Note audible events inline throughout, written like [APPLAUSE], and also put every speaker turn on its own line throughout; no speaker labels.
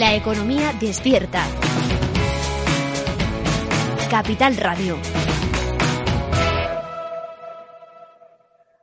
La economía despierta. Capital Radio.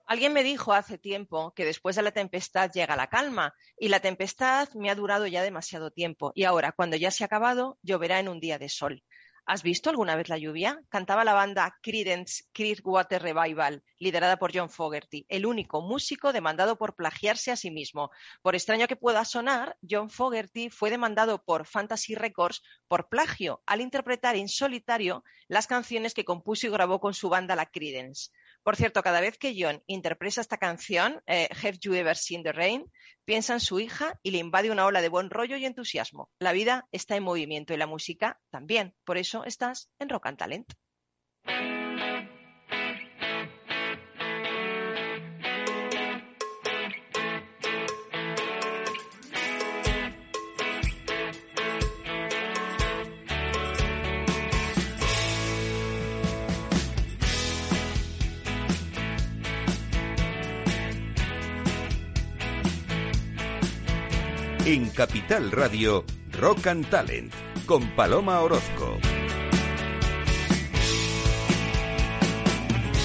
Alguien me dijo hace tiempo que después de la tempestad llega la calma y la tempestad me ha durado ya demasiado tiempo y ahora, cuando ya se ha acabado, lloverá en un día de sol. ¿Has visto alguna vez la lluvia? Cantaba la banda Creedence Clearwater Revival, liderada por John Fogerty, el único músico demandado por plagiarse a sí mismo. Por extraño que pueda sonar, John Fogerty fue demandado por Fantasy Records por plagio al interpretar en solitario las canciones que compuso y grabó con su banda la Creedence. Por cierto, cada vez que John interpreta esta canción, eh, Have You Ever Seen the Rain, piensa en su hija y le invade una ola de buen rollo y entusiasmo. La vida está en movimiento y la música también. Por eso estás en Rock and Talent.
En Capital Radio, Rock and Talent, con Paloma Orozco.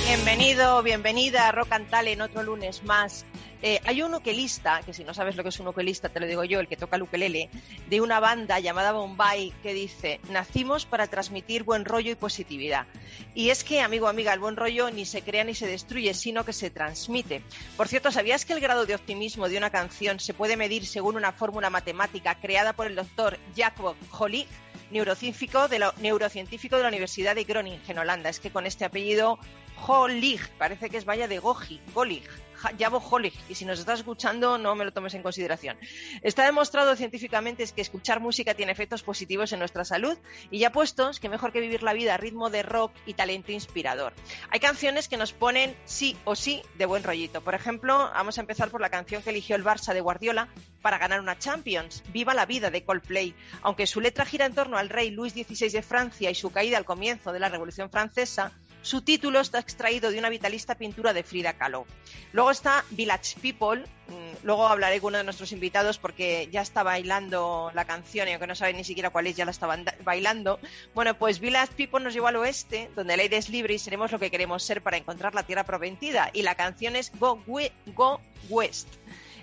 Bienvenido, bienvenida a Rock and Talent, otro lunes más. Eh, hay un ukelista, que si no sabes lo que es un ukelista, te lo digo yo, el que toca el ukelele, de una banda llamada Bombay que dice, nacimos para transmitir buen rollo y positividad. Y es que, amigo, amiga, el buen rollo ni se crea ni se destruye, sino que se transmite. Por cierto, ¿sabías que el grado de optimismo de una canción se puede medir según una fórmula matemática creada por el doctor Jacob Hollig? neurocientífico de la, neurocientífico de la Universidad de Groningen, Holanda. Es que con este apellido, Hollig, parece que es vaya de Goji, Golig, Jabo Hollig, y si nos estás escuchando, no me lo tomes en consideración. Está demostrado científicamente que escuchar música tiene efectos positivos en nuestra salud y ya puestos, que mejor que vivir la vida a ritmo de rock y talento inspirador. Hay canciones que nos ponen sí o sí de buen rollito. Por ejemplo, vamos a empezar por la canción que eligió el Barça de Guardiola para ganar una Champions, Viva la vida de Coldplay. Aunque su letra gira en torno al rey Luis XVI de Francia y su caída al comienzo de la Revolución Francesa, su título está extraído de una vitalista pintura de Frida Kahlo. Luego está Village People. Mm, luego hablaré con uno de nuestros invitados porque ya está bailando la canción y aunque no saben ni siquiera cuál es, ya la estaban bailando. Bueno, pues Village People nos lleva al oeste, donde el aire es libre y seremos lo que queremos ser para encontrar la tierra prometida. Y la canción es Go, Go West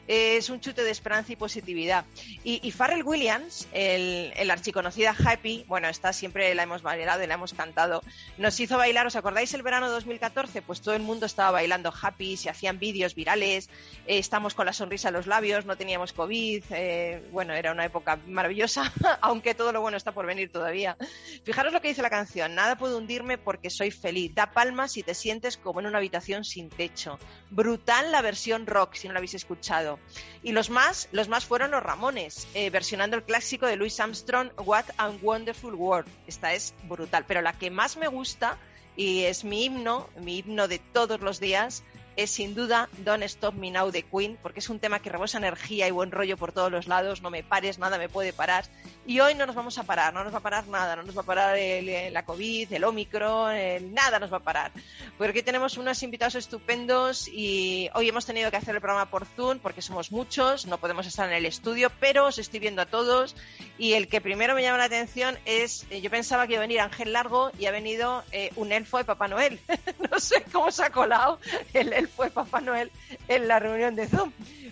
es un chute de esperanza y positividad. Y, y Pharrell Williams, el, el, archiconocida Happy, bueno, esta siempre la hemos bailado y la hemos cantado, nos hizo bailar, ¿os acordáis el verano 2014? Pues todo el mundo estaba bailando Happy, se hacían vídeos virales, eh, estamos con la sonrisa en los labios, no teníamos COVID, eh, bueno, era una época maravillosa, [LAUGHS] aunque todo lo bueno está por venir todavía. Fijaros lo que dice la canción, nada puede hundirme porque soy feliz, da palmas si te sientes como en una habitación sin techo. Brutal la versión rock, si no la habéis escuchado. Y los más, los más fueron los Ramones, eh, versionando el clásico de Louis Armstrong, What a Wonderful World. Esta es brutal, pero la que más me gusta y es mi himno, mi himno de todos los días, es sin duda Don't Stop Me Now de Queen, porque es un tema que rebosa energía y buen rollo por todos los lados, no me pares, nada me puede parar. Y hoy no nos vamos a parar, no nos va a parar nada, no nos va a parar el, la COVID, el Omicron, nada nos va a parar. Porque tenemos unos invitados estupendos y hoy hemos tenido que hacer el programa por Zoom porque somos muchos, no podemos estar en el estudio, pero os estoy viendo a todos y el que primero me llama la atención es, eh, yo pensaba que iba a venir Ángel Largo y ha venido eh, un elfo de Papá Noel. [LAUGHS] no sé cómo se ha colado el elfo fue Papá Noel en la reunión de Zoom.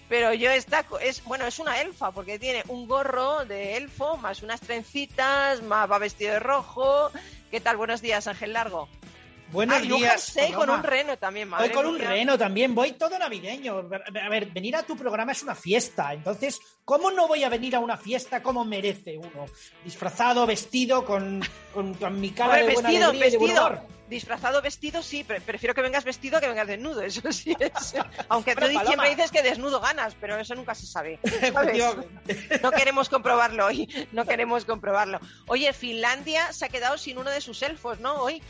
Pero yo está, es, bueno, es una elfa, porque tiene un gorro de elfo, más unas trencitas, más va vestido de rojo. ¿Qué tal? Buenos días, Ángel Largo.
Buenos días.
Un con un reno también, madre
Voy con un reno también, voy todo navideño. A ver, venir a tu programa es una fiesta. Entonces, ¿cómo no voy a venir a una fiesta como merece uno? Disfrazado, vestido, con, con, mi cara de buena
vestido, vestido.
de.
Disfrazado, vestido, sí, pero prefiero que vengas vestido que vengas desnudo, [LAUGHS] eso sí es. Aunque tú siempre dices que desnudo ganas, pero eso nunca se sabe. [LAUGHS] no queremos comprobarlo hoy, no queremos comprobarlo. Oye, Finlandia se ha quedado sin uno de sus elfos, ¿no? Hoy.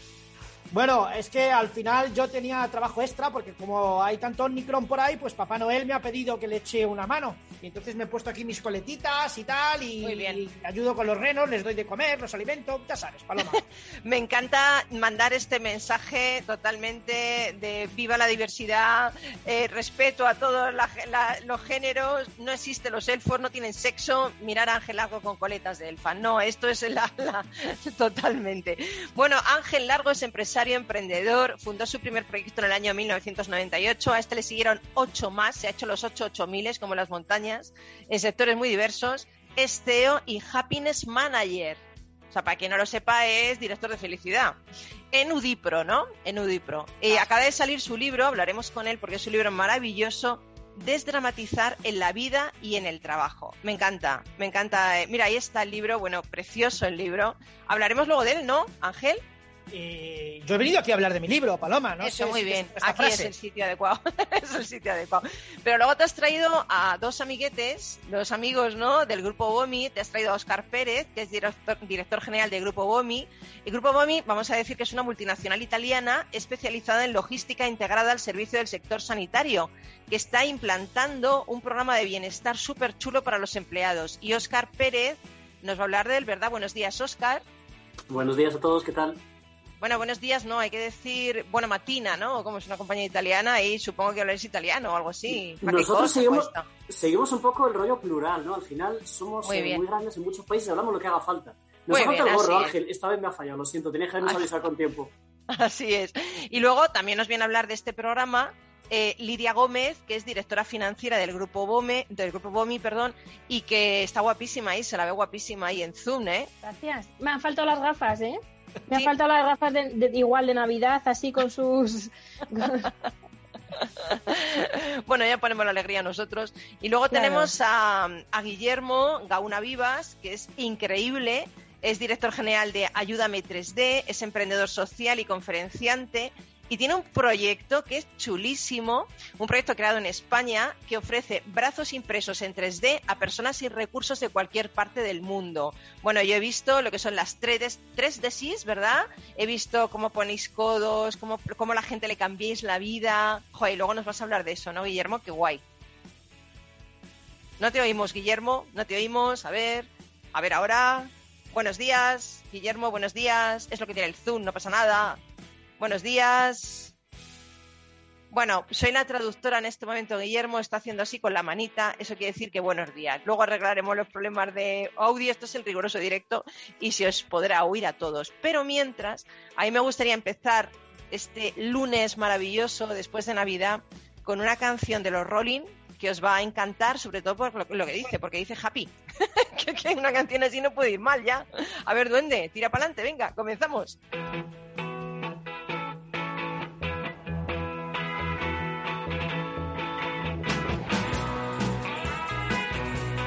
Bueno, es que al final yo tenía trabajo extra porque como hay tanto Omnicron por ahí, pues Papá Noel me ha pedido que le eche una mano. Y entonces me he puesto aquí mis coletitas y tal y,
Muy bien.
y ayudo con los renos, les doy de comer, los alimento, ya sabes, Paloma. [LAUGHS]
Me encanta mandar este mensaje totalmente de viva la diversidad, eh, respeto a todos la- la- los géneros, no existen los elfos, no tienen sexo, mirar a Ángel Largo con coletas de elfa. No, esto es la, la- [LAUGHS] totalmente. Bueno, Ángel Largo es empresario, emprendedor, fundó su primer proyecto en el año 1998, a este le siguieron ocho más, se ha hecho los ocho ocho miles como las montañas, en sectores muy diversos, es CEO y Happiness Manager. O sea, para quien no lo sepa, es director de felicidad. En Udipro, ¿no? En Udipro. Eh, acaba de salir su libro, hablaremos con él porque es un libro maravilloso, Desdramatizar en la vida y en el trabajo. Me encanta, me encanta. eh, Mira, ahí está el libro, bueno, precioso el libro. Hablaremos luego de él, ¿no, Ángel?
Eh, yo he venido aquí a hablar de mi libro, Paloma, ¿no?
Eso,
sé
muy
si
bien.
esta
Aquí es
frase.
el sitio adecuado. [LAUGHS] es el sitio adecuado. Pero luego te has traído a dos amiguetes, dos amigos, ¿no? Del Grupo BOMI. Te has traído a Oscar Pérez, que es director, director general del Grupo BOMI. El Grupo BOMI, vamos a decir que es una multinacional italiana especializada en logística integrada al servicio del sector sanitario, que está implantando un programa de bienestar súper chulo para los empleados. Y Oscar Pérez nos va a hablar de él, ¿verdad? Buenos días, Oscar.
Buenos días a todos, ¿qué tal?
Bueno, buenos días, no, hay que decir buena matina, ¿no? Como es una compañía italiana y supongo que habláis italiano o algo así. ¿Para qué
Nosotros seguimos, seguimos un poco el rollo plural, ¿no? Al final somos
Muy
eh, muy grandes en muchos países y hablamos lo que haga falta. Nos
Muy
ha faltado
bien,
el gorro,
así es.
Ángel. Esta vez me ha fallado, lo siento. Tenía que habernos avisado [LAUGHS] con tiempo.
Así es. Y luego también nos viene a hablar de este programa eh, Lidia Gómez, que es directora financiera del grupo BOME, del grupo BOMI, perdón, y que está guapísima ahí, se la ve guapísima ahí en Zoom, ¿eh?
Gracias. Me han faltado las gafas, ¿eh? Me han faltado las gafas de, de- igual de Navidad, así con sus... [LAUGHS]
bueno, ya ponemos la alegría nosotros. Y luego
Claro.
tenemos a, a Guillermo Gauna Vivas, que es increíble. Es director general de Ayúdame 3D, es emprendedor social y conferenciante. Y tiene un proyecto que es chulísimo, un proyecto creado en España que ofrece brazos impresos en 3D a personas sin recursos de cualquier parte del mundo. Bueno, yo he visto lo que son las 3D, 3D ¿verdad? He visto cómo ponéis codos, cómo, cómo la gente le cambiéis la vida. Joder, y luego nos vas a hablar de eso, ¿no, Guillermo? Qué guay. No te oímos, Guillermo, no te oímos. A ver, a ver ahora. Buenos días, Guillermo, buenos días. Es lo que tiene el Zoom, no pasa nada. Buenos días. Bueno, soy la traductora en este momento. Guillermo está haciendo así con la manita. Eso quiere decir que buenos días. Luego arreglaremos los problemas de audio. Esto es el riguroso directo y se os podrá oír a todos. Pero mientras, a mí me gustaría empezar este lunes maravilloso después de Navidad con una canción de los Rolling que os va a encantar, sobre todo por lo, que dice, porque dice Happy. [LAUGHS] que, que una canción así no puede ir mal ya. A ver, duende, tira para adelante, venga, comenzamos.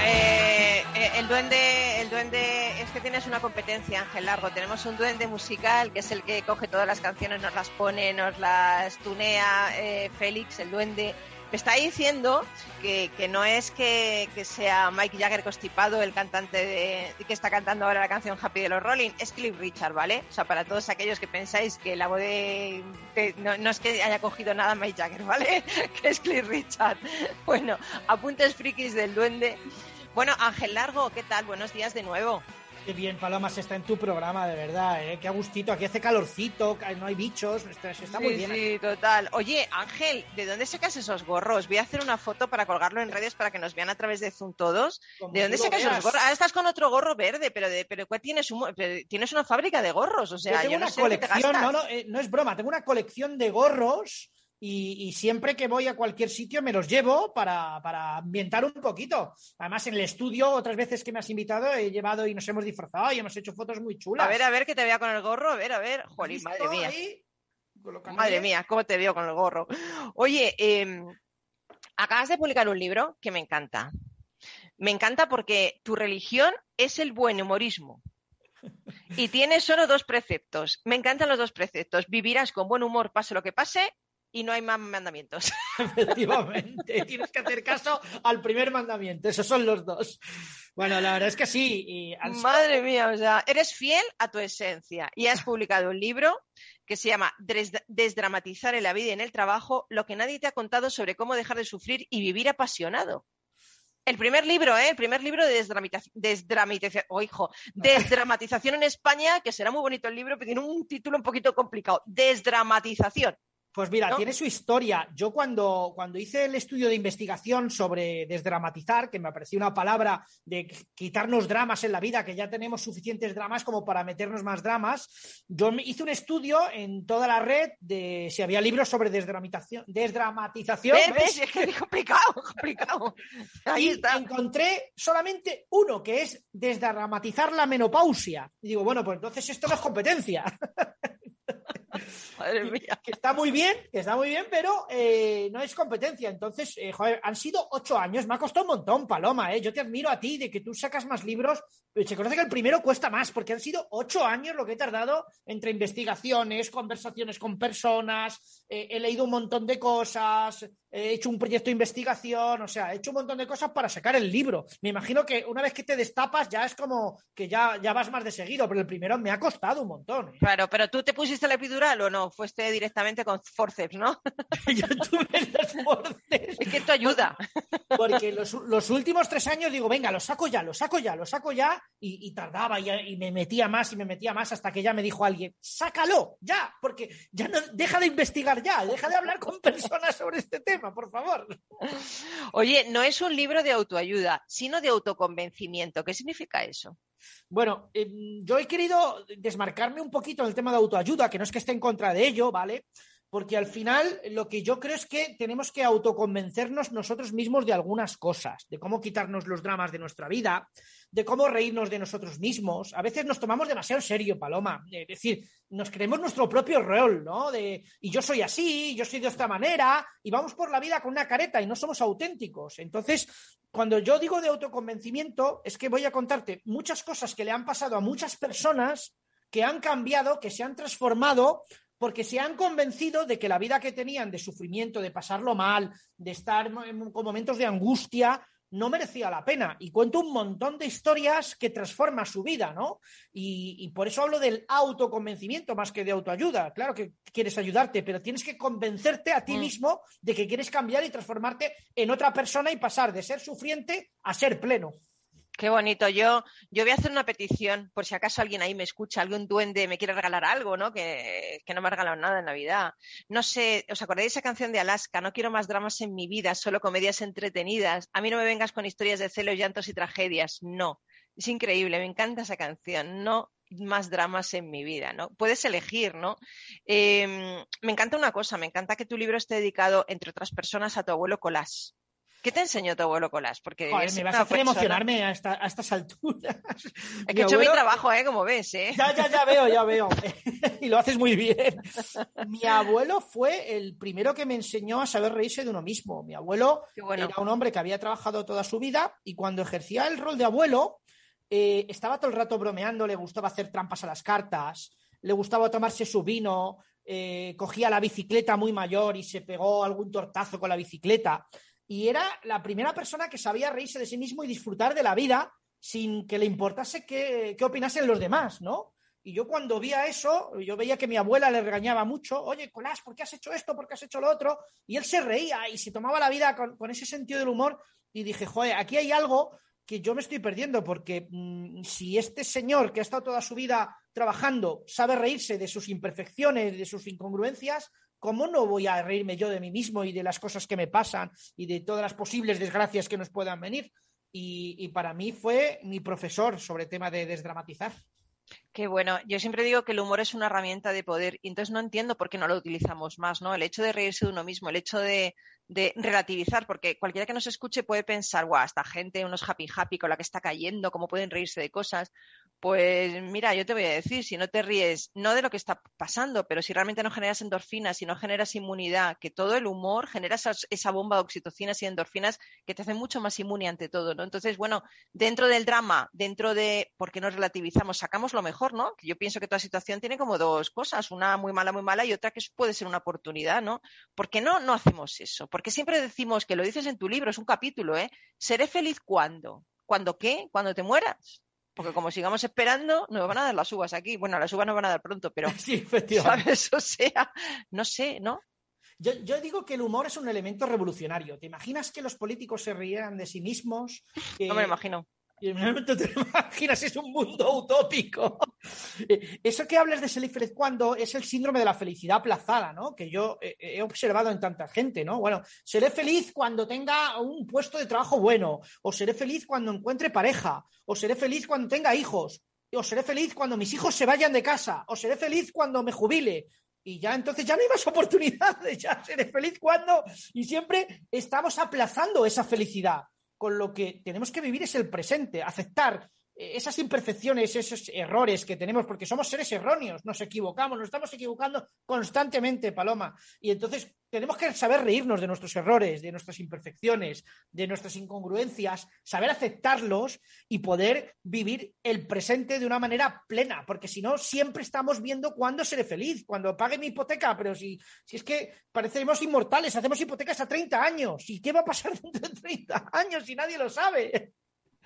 Eh, eh, el duende, el duende, es que tienes una competencia, Ángel Largo. Tenemos un duende musical que es el que coge todas las canciones, nos las pone, nos las tunea. eh, Félix, el duende, me está diciendo que, que no es que, que sea Mike Jagger constipado, el cantante de, que está cantando ahora la canción Happy de los Rolling, es Cliff Richard, ¿vale? O sea, para todos aquellos que pensáis que la voz de... de- no, no es que haya cogido nada Mike Jagger, ¿vale? [LAUGHS] que es Cliff Richard. [LAUGHS] Bueno, apuntes frikis del duende. Bueno, Ángel Largo, ¿qué tal? Buenos días de nuevo.
Qué bien, Paloma, se está en tu programa, de verdad, ¿eh? Qué a gustito, aquí hace calorcito, ca- no hay bichos, está, muy bien.
Sí, total. Oye, Ángel, ¿de dónde sacas esos gorros? Voy a hacer una foto para colgarlo en redes para que nos vean a través de Zoom todos.
Como
¿De dónde sacas esos gorros? Ahora estás con otro gorro verde, pero de, pero ¿cuál tienes? Un, tienes una fábrica de gorros, o sea,
yo
yo,
tengo
no
una
sé
colección,
gastas.
no, no, eh, no es broma, tengo una colección de gorros y, y siempre que voy a cualquier sitio me los llevo para, para ambientar un poquito. Además, en el estudio, otras veces que me has invitado, he llevado y nos hemos disfrazado y hemos hecho fotos muy chulas.
A ver, a ver, que te vea con el gorro, a ver, a ver.
¿Has
Jolín, madre mía.
ahí?
Madre mía, cómo te veo con el gorro. Oye, eh, acabas de publicar un libro que me encanta. Me encanta porque tu religión es el buen humorismo. Y tienes solo dos preceptos. Me encantan los dos preceptos. Vivirás con buen humor, pase lo que pase, y no hay más mandamientos. [LAUGHS]
Efectivamente, [LAUGHS] tienes que hacer caso al primer mandamiento, esos son los dos. Bueno, la verdad es que sí. y
Madre mía, o sea, eres fiel a tu esencia y has publicado un libro que se llama Des- Desdramatizar en la vida y en el trabajo, lo que nadie te ha contado sobre cómo dejar de sufrir y vivir apasionado. El primer libro, ¿eh? El primer libro de desdramatización, desdramatización, oh, hijo, desdramatización en España, que será muy bonito el libro, pero tiene un título un poquito complicado. Desdramatización.
Pues mira,
¿no?
tiene su historia. Yo cuando, cuando hice el estudio de investigación sobre desdramatizar, que me pareció una palabra de qu- quitarnos dramas en la vida, que ya tenemos suficientes dramas como para meternos más dramas, yo hice un estudio en toda la red de si había libros sobre desdramatización. desdramatización
¿Ves? Es que es complicado, [LAUGHS] complicado. Ahí
y
está.
encontré solamente uno, que es desdramatizar la menopausia. Y digo, bueno, pues entonces esto no es competencia. [LAUGHS] [LAUGHS]
Madre mía.
que está muy bien, que está muy bien, pero eh, no es competencia. Entonces, eh, joder, han sido ocho años, me ha costado un montón, Paloma, ¿eh? Yo te admiro a ti de que tú sacas más libros. Se conoce que el primero cuesta más, porque han sido ocho años lo que he tardado entre investigaciones, conversaciones con personas, he leído un montón de cosas, he hecho un proyecto de investigación, o sea, he hecho un montón de cosas para sacar el libro. Me imagino que una vez que te destapas ya es como que ya, ya vas más de seguido, pero el primero me ha costado un montón. ¿eh?
Claro, pero tú te pusiste la epidural o no? Fuiste directamente con forceps, ¿no? [LAUGHS]
Yo tuve los forceps.
Es que esto ayuda.
Porque los, los últimos tres años digo, venga, lo saco ya, lo saco ya, lo saco ya, y, y tardaba y, y me metía más y me metía más hasta que ya me dijo alguien, sácalo, ya, porque ya no, deja de investigar ya, deja de hablar con personas sobre este tema, por favor.
Oye, no es un libro de autoayuda, sino de autoconvencimiento. ¿Qué significa eso?
Bueno, eh, yo he querido desmarcarme un poquito del tema de autoayuda, que no es que esté en contra de ello, ¿vale? Porque al final lo que yo creo es que tenemos que autoconvencernos nosotros mismos de algunas cosas, de cómo quitarnos los dramas de nuestra vida, de cómo reírnos de nosotros mismos. A veces nos tomamos demasiado serio, Paloma. Es decir, nos creemos nuestro propio rol, ¿no? De, y yo soy así, yo soy de esta manera, y vamos por la vida con una careta y no somos auténticos. Entonces, cuando yo digo de autoconvencimiento, es que voy a contarte muchas cosas que le han pasado a muchas personas que han cambiado, que se han transformado, porque se han convencido de que la vida que tenían de sufrimiento, de pasarlo mal, de estar con momentos de angustia, no merecía la pena. Y cuento un montón de historias que transforman su vida, ¿no? Y, y por eso hablo del autoconvencimiento más que de autoayuda. Claro que quieres ayudarte, pero tienes que convencerte a ti
Mm.
mismo de que quieres cambiar y transformarte en otra persona y pasar de ser sufriente a ser pleno.
Qué bonito. Yo, yo voy a hacer una petición, por si acaso alguien ahí me escucha, algún duende me quiere regalar algo, ¿no? Que, que no me ha regalado nada en Navidad. No sé, ¿os acordáis de esa canción de Alaska? No quiero más dramas en mi vida, solo comedias entretenidas. A mí no me vengas con historias de celos, llantos y tragedias. No. Es increíble, me encanta esa canción. No más dramas en mi vida, ¿no? Puedes elegir, ¿no? Eh, me encanta una cosa, me encanta que tu libro esté dedicado, entre otras personas, a tu abuelo Colás. ¿Qué te enseñó tu abuelo Colás? Porque
Joder, me vas a hacer
persona-
emocionarme a, esta- a estas alturas.
Es
Mi
que he hecho mi trabajo, ¿eh? Como ves, ¿eh?
Ya, ya, ya veo, ya veo. [LAUGHS] y lo haces muy bien. Mi abuelo fue el primero que me enseñó a saber reírse de uno mismo. Mi abuelo
bueno.
era un hombre que había trabajado toda su vida y cuando ejercía el rol de abuelo eh, estaba todo el rato bromeando, le gustaba hacer trampas a las cartas, le gustaba tomarse su vino, eh, cogía la bicicleta muy mayor y se pegó algún tortazo con la bicicleta. Y era la primera persona que sabía reírse de sí mismo y disfrutar de la vida sin que le importase qué, qué opinasen los demás, ¿no? Y yo cuando veía eso, yo veía que mi abuela le regañaba mucho, oye, Colás, ¿por qué has hecho esto? ¿Por qué has hecho lo otro? Y él se reía y se tomaba la vida con, con ese sentido del humor y dije, joder, aquí hay algo que yo me estoy perdiendo porque mm, si este señor que ha estado toda su vida trabajando sabe reírse de sus imperfecciones, de sus incongruencias, ¿cómo no voy a reírme yo de mí mismo y de las cosas que me pasan y de todas las posibles desgracias que nos puedan venir? Y, para mí fue mi profesor sobre tema de desdramatizar.
Qué bueno. Yo siempre digo que el humor es una herramienta de poder y entonces no entiendo por qué no lo utilizamos más, ¿no? El hecho de reírse de uno mismo, el hecho de, de relativizar, porque cualquiera que nos escuche puede pensar, guau, esta gente, unos happy happy con la que está cayendo, cómo pueden reírse de cosas. Pues mira, yo te voy a decir, si no te ríes, no de lo que está pasando, pero si realmente no generas endorfinas, si no generas inmunidad, que todo el humor genera esa bomba de oxitocinas y endorfinas que te hacen mucho más inmune ante todo, ¿no? Entonces, bueno, dentro del drama, dentro de por qué nos relativizamos, sacamos lo mejor, ¿no? Yo pienso que toda situación tiene como dos cosas, una muy mala, muy mala y otra que puede ser una oportunidad, ¿no? ¿Por qué no, no hacemos eso? Porque siempre decimos que lo dices en tu libro, es un capítulo, ¿eh? ¿Seré feliz cuándo? ¿Cuándo qué? ¿Cuando te mueras? Porque como sigamos esperando, nos van a dar las uvas aquí. Bueno, las uvas nos van a dar pronto, pero, [LAUGHS]
Sí, efectivamente.
¿sabes? [LAUGHS] O sea, no sé, ¿no?
Yo, yo digo que el humor es un elemento revolucionario. ¿Te imaginas que los políticos se rieran de sí mismos? Que-
No me lo imagino.
Y realmente te [LAUGHS] imaginas, es un mundo utópico. [LAUGHS] Eh, Eso que hablas de feliz cuando es el síndrome de la felicidad aplazada, ¿no? Que yo eh, he observado en tanta gente, ¿no? Bueno, seré feliz cuando tenga un puesto de trabajo bueno, o seré feliz cuando encuentre pareja, o seré feliz cuando tenga hijos, o seré feliz cuando mis hijos se vayan de casa, o seré feliz cuando me jubile. Y ya entonces ya no hay más [LAUGHS] oportunidades, ya seré feliz cuando. Y siempre estamos aplazando esa felicidad con lo que tenemos que vivir es el presente, aceptar esas imperfecciones, esos errores que tenemos, porque somos seres erróneos, nos equivocamos, nos estamos equivocando constantemente, Paloma. Y entonces tenemos que saber reírnos de nuestros errores, de nuestras imperfecciones, de nuestras incongruencias, saber aceptarlos y poder vivir el presente de una manera plena, porque si no, siempre estamos viendo cuándo seré feliz, cuando pague mi hipoteca, pero si, si es que parecemos inmortales, hacemos hipotecas a 30 años, ¿y qué va a pasar [LAUGHS] dentro de 30 años si nadie lo sabe?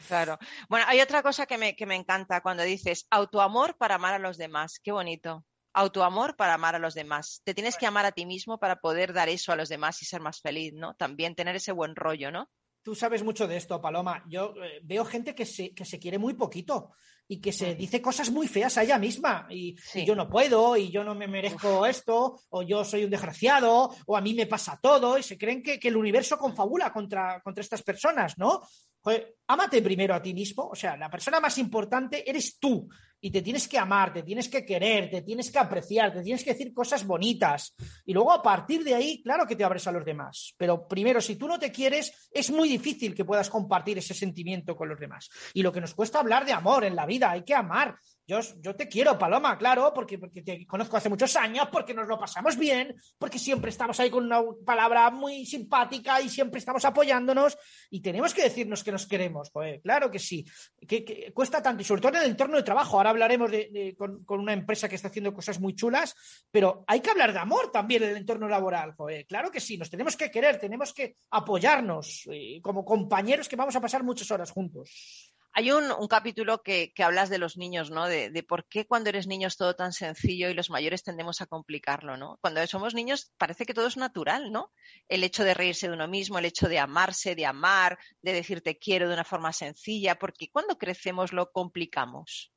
Claro. Bueno, hay otra cosa que me, que me encanta cuando dices autoamor para amar a los demás. Qué bonito. Autoamor para amar a los demás. Te tienes que amar a ti mismo para poder dar eso a los demás y ser más feliz, ¿no? También tener ese buen rollo, ¿no?
Tú sabes mucho de esto, Paloma. Yo eh, veo gente que se, que se quiere muy poquito y que se dice cosas muy feas a ella misma. Y,
Sí.
y yo no puedo, y yo no me merezco esto, o yo soy un desgraciado, o a mí me pasa todo, y se creen que, que el universo confabula contra, contra estas personas, ¿no? Joder, ámate primero a ti mismo. O sea, la persona más importante eres tú. Y te tienes que amar, te tienes que querer, te tienes que apreciar, te tienes que decir cosas bonitas. Y luego a partir de ahí, claro que te abres a los demás. Pero primero, si tú no te quieres, es muy difícil que puedas compartir ese sentimiento con los demás. Y lo que nos cuesta hablar de amor en la vida, hay que amar. Yo, yo te quiero, Paloma, claro, porque, porque te conozco hace muchos años, porque nos lo pasamos bien, porque siempre estamos ahí con una palabra muy simpática y siempre estamos apoyándonos y tenemos que decirnos que nos queremos. Claro que sí. Que, cuesta tanto y sobre todo en el entorno de trabajo. Ahora hablaremos con, una empresa que está haciendo cosas muy chulas, pero hay que hablar de amor también en el entorno laboral. Claro que sí, nos tenemos que querer, tenemos que apoyarnos eh, como compañeros que vamos a pasar muchas horas juntos.
Hay un, capítulo que, que hablas de los niños, ¿no? De, de por qué cuando eres niño es todo tan sencillo y los mayores tendemos a complicarlo, ¿no? Cuando somos niños parece que todo es natural, ¿no? El hecho de reírse de uno mismo, el hecho de amarse, de amar, de decir te quiero de una forma sencilla, porque cuando crecemos lo complicamos.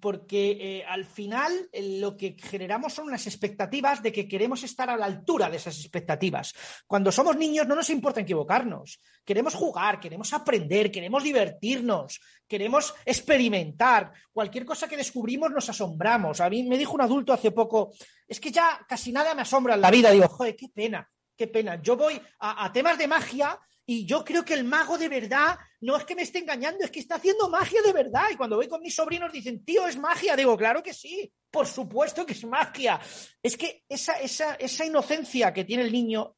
Porque eh, al final eh, lo que generamos son unas expectativas de que queremos estar a la altura de esas expectativas. Cuando somos niños no nos importa equivocarnos, queremos jugar, queremos aprender, queremos divertirnos, queremos experimentar. Cualquier cosa que descubrimos nos asombramos. A mí me dijo un adulto hace poco, es que ya casi nada me asombra en la vida. Digo, joder, qué pena. qué pena. Yo voy a, a temas de magia y yo creo que el mago de verdad no es que me esté engañando, es que está haciendo magia de verdad. Y cuando voy con mis sobrinos dicen, tío, es magia. Digo, claro que sí, por supuesto que es magia. Es que esa, esa, esa inocencia que tiene el niño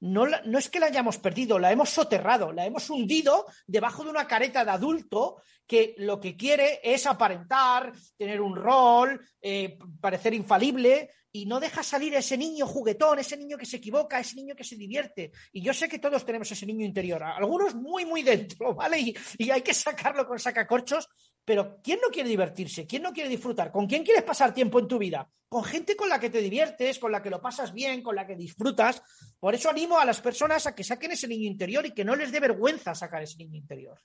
no, la- no es que la hayamos perdido, la hemos soterrado, la hemos hundido debajo de una careta de adulto que lo que quiere es aparentar, tener un rol, eh, parecer infalible y no deja salir ese niño juguetón, ese niño que se equivoca, ese niño que se divierte. Y yo sé que todos tenemos ese niño interior, algunos muy, muy dentro, [LAUGHS] ¿vale? Y, y hay que sacarlo con sacacorchos, pero ¿quién no quiere divertirse? ¿Quién no quiere disfrutar? ¿Con quién quieres pasar tiempo en tu vida? Con gente con la que te diviertes, con la que lo pasas bien, con la que disfrutas. Por eso animo a las personas a que saquen ese niño interior y que no les dé vergüenza sacar ese niño interior.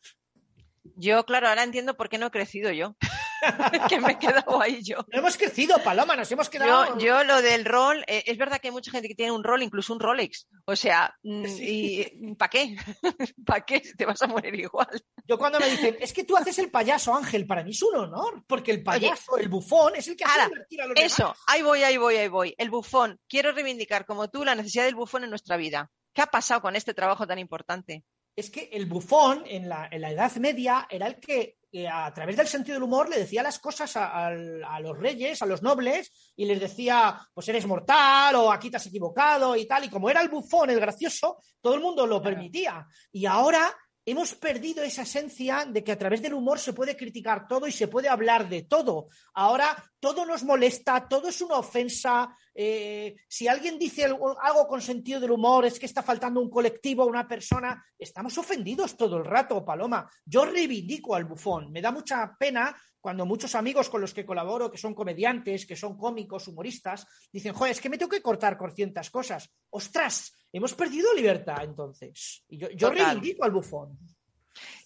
Yo, claro, ahora entiendo por qué no he crecido yo. [LAUGHS] [LAUGHS] que me he quedado ahí yo.
No hemos crecido, Paloma, nos hemos quedado.
Yo, yo lo del rol, eh, es verdad que hay mucha gente que tiene un rol, incluso un Rolex. O sea, mm, [LAUGHS]
Sí.
y ¿para qué? [LAUGHS] ¿Para qué? Te vas a morir igual.
Yo cuando me dicen, es que tú haces el payaso, Ángel, para mí es un honor, porque el payaso, el bufón, es el que hace
Ahora,
divertir a los
Eso,
demás.
ahí voy, ahí voy, ahí voy. El bufón. Quiero reivindicar como tú la necesidad del bufón en nuestra vida. ¿Qué ha pasado con este trabajo tan importante?
Es que el bufón en la, en la Edad Media era el que a través del sentido del humor le decía las cosas a, a los reyes, a los nobles, y les decía, pues eres mortal o aquí te has equivocado y tal. Y como era el bufón, el gracioso, todo el mundo lo permitía. Y ahora hemos perdido esa esencia de que a través del humor se puede criticar todo y se puede hablar de todo. Ahora todo nos molesta, todo es una ofensa. Eh, si alguien dice algo, con sentido del humor, es que está faltando un colectivo, una persona. Estamos ofendidos todo el rato, Paloma. Yo reivindico al bufón. Me da mucha pena cuando muchos amigos con los que colaboro, que son comediantes, que son cómicos, humoristas, dicen, joder, es que me tengo que cortar con ciertas cosas. ¡Ostras! Hemos perdido libertad entonces. Y yo, reivindico al bufón.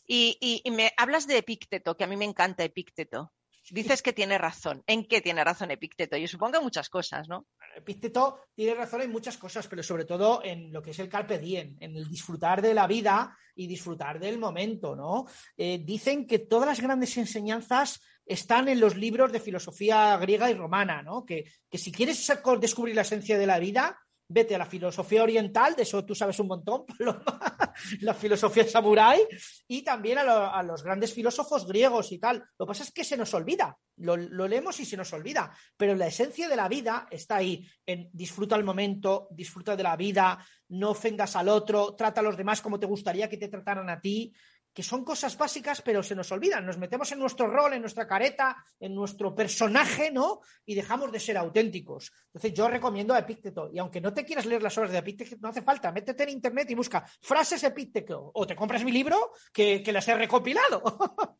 Y, y- y me hablas de Epícteto, que a mí me encanta Epícteto. Dices que tiene razón. ¿En qué tiene razón Epícteto? Yo supongo muchas cosas, ¿no?
Epícteto tiene razón en muchas cosas, pero sobre todo en lo que es el carpe diem, en el disfrutar de la vida y disfrutar del momento, ¿no? Eh, dicen que todas las grandes enseñanzas están en los libros de filosofía griega y romana, ¿no? Que, que si quieres descubrir la esencia de la vida, vete a la filosofía oriental, de eso tú sabes un montón, [LAUGHS] la filosofía samurái, y también a, lo- a los grandes filósofos griegos y tal. Lo que pasa es que se nos olvida, lo, leemos y se nos olvida, pero la esencia de la vida está ahí, disfruta el momento, disfruta de la vida, no ofendas al otro, trata a los demás como te gustaría que te trataran a ti, que son cosas básicas, pero se nos olvidan. Nos metemos en nuestro rol, en nuestra careta, en nuestro personaje, ¿no? Y dejamos de ser auténticos. Entonces, yo recomiendo a Epícteto. Y aunque no te quieras leer las obras de Epícteto, no hace falta. Métete en internet y busca frases Epícteto. O te compras mi libro, que, que las he recopilado. [LAUGHS]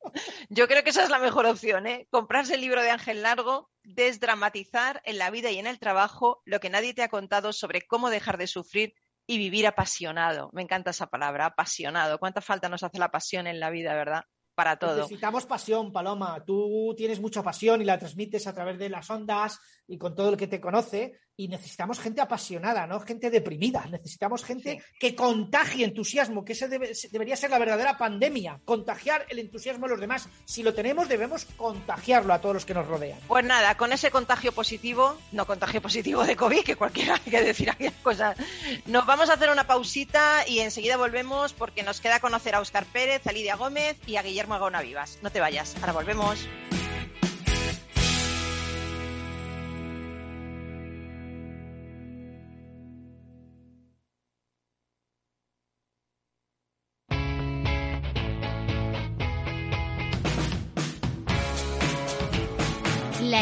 Yo creo que esa es la mejor opción, ¿eh? Comprarse el libro de Ángel Largo, desdramatizar en la vida y en el trabajo lo que nadie te ha contado sobre cómo dejar de sufrir y vivir apasionado. Me encanta esa palabra, apasionado. ¿Cuánta falta nos hace la pasión en la vida, verdad? Para todo.
Necesitamos pasión, Paloma. Tú tienes mucha pasión y la transmites a través de las ondas y con todo el que te conoce. Y necesitamos gente apasionada, no gente deprimida. Necesitamos gente que contagie entusiasmo, que ese debe- debería ser la verdadera pandemia. Contagiar el entusiasmo a los demás. Si lo tenemos, debemos contagiarlo a todos los que nos rodean.
Pues nada, con ese contagio positivo, no contagio positivo de COVID, que cualquiera [LAUGHS] hay que decir aquellas cosas, nos vamos a hacer una pausita y enseguida volvemos porque nos queda conocer a Óscar Pérez, a Lidia Gómez y a Guillermo Gaona Vivas. No te vayas, ahora volvemos.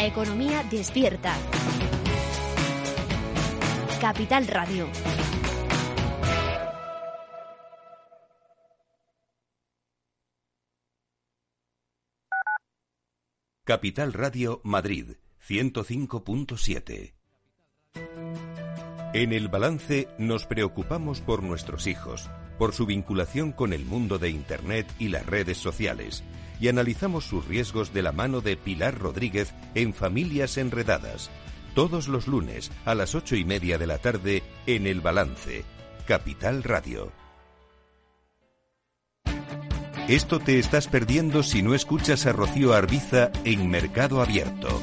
Economía despierta. Capital Radio.
Capital Radio Madrid 105.7. En el balance nos preocupamos por nuestros hijos, por su vinculación con el mundo de Internet y las redes sociales, y analizamos sus riesgos de la mano de Pilar Rodríguez en Familias Enredadas, todos los lunes a las ocho y media de la tarde en el balance. Capital Radio. Esto te estás perdiendo si no escuchas a Rocío Arbiza en Mercado Abierto.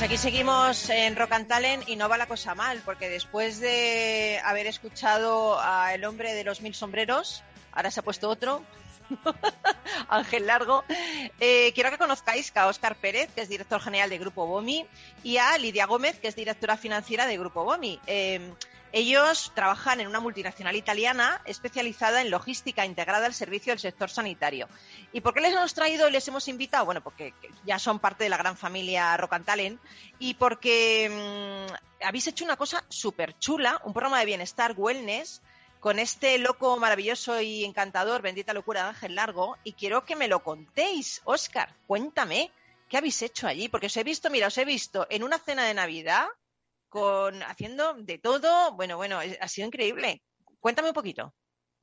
Pues aquí seguimos en Rock and Talent y no va la cosa mal, porque después de haber escuchado a El hombre de los mil sombreros, ahora se ha puesto otro, [LAUGHS] Ángel Largo, eh, quiero que conozcáis a Óscar Pérez, que es director general de Grupo BOMI, y a Lidia Gómez, que es directora financiera de Grupo BOMI. Eh, ellos trabajan en una multinacional italiana especializada en logística integrada al servicio del sector sanitario. ¿Y por qué les hemos traído y les hemos invitado? Bueno, porque ya son parte de la gran familia Rock and Talent y porque mmm, habéis hecho una cosa súper chula, un programa de bienestar, wellness, con este loco maravilloso y encantador, bendita locura de Ángel Largo, y quiero que me lo contéis. Óscar, cuéntame, ¿qué habéis hecho allí? Porque os he visto, mira, os he visto en una cena de Navidad con haciendo de todo. Bueno, bueno, ha sido increíble. Cuéntame un poquito.